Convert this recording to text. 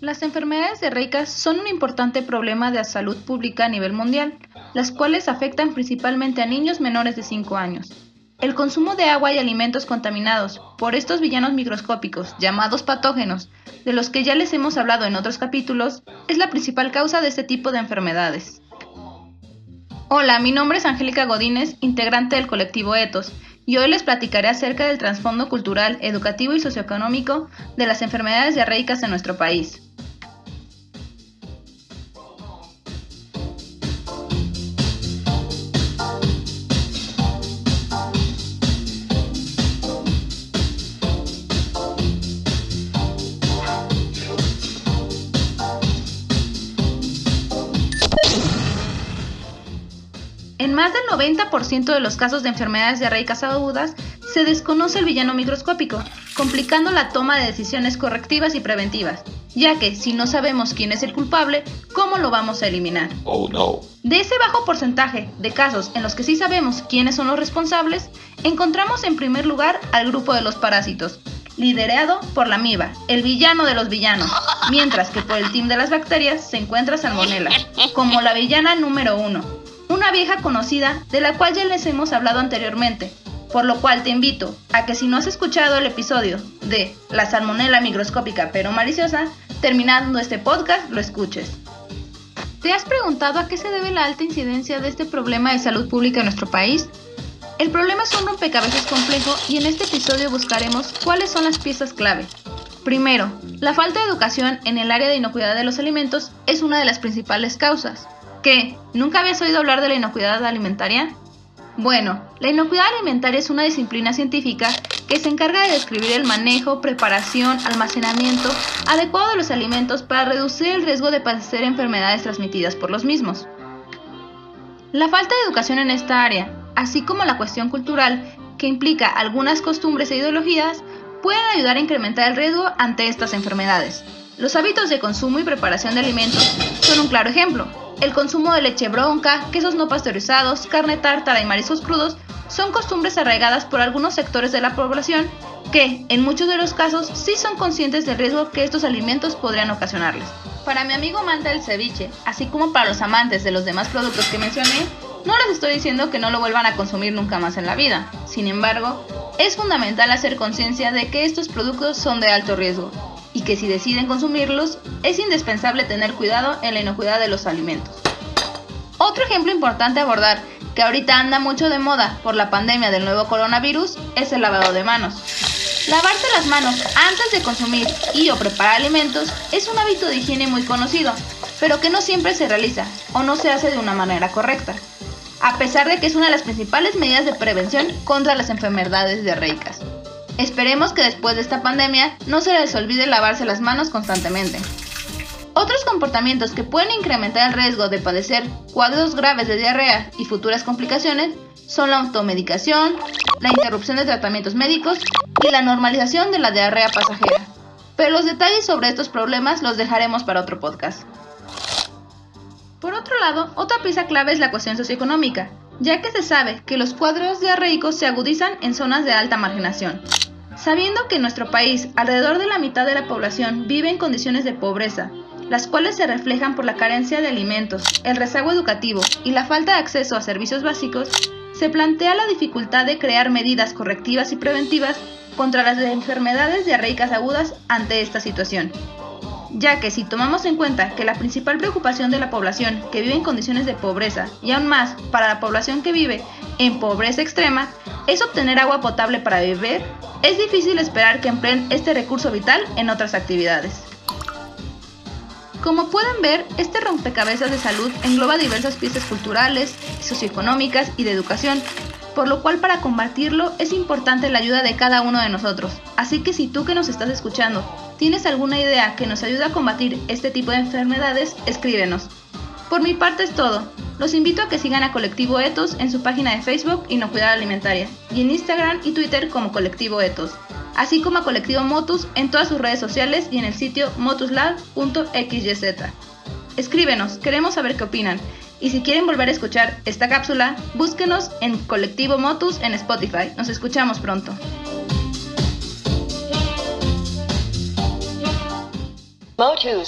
Las enfermedades diarreicas son un importante problema de salud pública a nivel mundial, las cuales afectan principalmente a niños menores de 5 años. El consumo de agua y alimentos contaminados por estos villanos microscópicos llamados patógenos, de los que ya les hemos hablado en otros capítulos, es la principal causa de este tipo de enfermedades. Hola, mi nombre es Angélica Godínez, integrante del colectivo ETOS, y hoy les platicaré acerca del trasfondo cultural, educativo y socioeconómico de las enfermedades diarreicas en nuestro país. Más del 90% de los casos de enfermedades diarreicas agudas se desconoce el villano microscópico, complicando la toma de decisiones correctivas y preventivas, ya que si no sabemos quién es el culpable, ¿cómo lo vamos a eliminar? Oh no. De ese bajo porcentaje de casos en los que sí sabemos quiénes son los responsables, encontramos en primer lugar al grupo de los parásitos, liderado por la amiba, el villano de los villanos, mientras que por el team de las bacterias se encuentra Salmonella, como la villana número uno, una vieja conocida de la cual ya les hemos hablado anteriormente, por lo cual te invito a que si no has escuchado el episodio de La salmonela microscópica pero maliciosa, terminando este podcast lo escuches. ¿Te has preguntado a qué se debe la alta incidencia de este problema de salud pública en nuestro país? El problema es un rompecabezas complejo y en este episodio buscaremos cuáles son las piezas clave. Primero, la falta de educación en el área de inocuidad de los alimentos es una de las principales causas. ¿Qué? ¿Nunca habías oído hablar de la inocuidad alimentaria? Bueno, la inocuidad alimentaria es una disciplina científica que se encarga de describir el manejo, preparación, almacenamiento adecuado de los alimentos para reducir el riesgo de padecer enfermedades transmitidas por los mismos. La falta de educación en esta área, así como la cuestión cultural, que implica algunas costumbres e ideologías, pueden ayudar a incrementar el riesgo ante estas enfermedades. Los hábitos de consumo y preparación de alimentos son un claro ejemplo. El consumo de leche bronca, quesos no pasteurizados, carne tártara y mariscos crudos son costumbres arraigadas por algunos sectores de la población que, en muchos de los casos, sí son conscientes del riesgo que estos alimentos podrían ocasionarles. Para mi amigo amante del ceviche, así como para los amantes de los demás productos que mencioné, no les estoy diciendo que no lo vuelvan a consumir nunca más en la vida. Sin embargo, es fundamental hacer conciencia de que estos productos son de alto riesgo y que si deciden consumirlos, es indispensable tener cuidado en la inocuidad de los alimentos. Otro ejemplo importante a abordar, que ahorita anda mucho de moda por la pandemia del nuevo coronavirus, es el lavado de manos. Lavarse las manos antes de consumir y o preparar alimentos es un hábito de higiene muy conocido, pero que no siempre se realiza o no se hace de una manera correcta, a pesar de que es una de las principales medidas de prevención contra las enfermedades diarreicas. Esperemos que después de esta pandemia no se les olvide lavarse las manos constantemente. Otros comportamientos que pueden incrementar el riesgo de padecer cuadros graves de diarrea y futuras complicaciones son la automedicación, la interrupción de tratamientos médicos y la normalización de la diarrea pasajera. Pero los detalles sobre estos problemas los dejaremos para otro podcast. Por otro lado, otra pieza clave es la cuestión socioeconómica, ya que se sabe que los cuadros diarreicos se agudizan en zonas de alta marginación, Sabiendo que en nuestro país alrededor de la mitad de la población vive en condiciones de pobreza, las cuales se reflejan por la carencia de alimentos, el rezago educativo y la falta de acceso a servicios básicos, se plantea la dificultad de crear medidas correctivas y preventivas contra las enfermedades diarreicas agudas ante esta situación. Ya que si tomamos en cuenta que la principal preocupación de la población que vive en condiciones de pobreza y aún más para la población que vive en pobreza extrema es obtener agua potable para beber, es difícil esperar que empleen este recurso vital en otras actividades. Como pueden ver, este rompecabezas de salud engloba diversas piezas culturales, socioeconómicas y de educación, por lo cual para combatirlo es importante la ayuda de cada uno de nosotros. Así que si tú que nos estás escuchando tienes alguna idea que nos ayude a combatir este tipo de enfermedades, escríbenos. Por mi parte es todo. Los invito a que sigan a Colectivo Etos en su página de Facebook Inocuidad Alimentaria y en Instagram y Twitter como Colectivo Etos, así como a Colectivo Motus en todas sus redes sociales y en el sitio motuslab.xyz. Escríbenos, queremos saber qué opinan. Y si quieren volver a escuchar esta cápsula, búsquenos en Colectivo Motus en Spotify. Nos escuchamos pronto. Motus.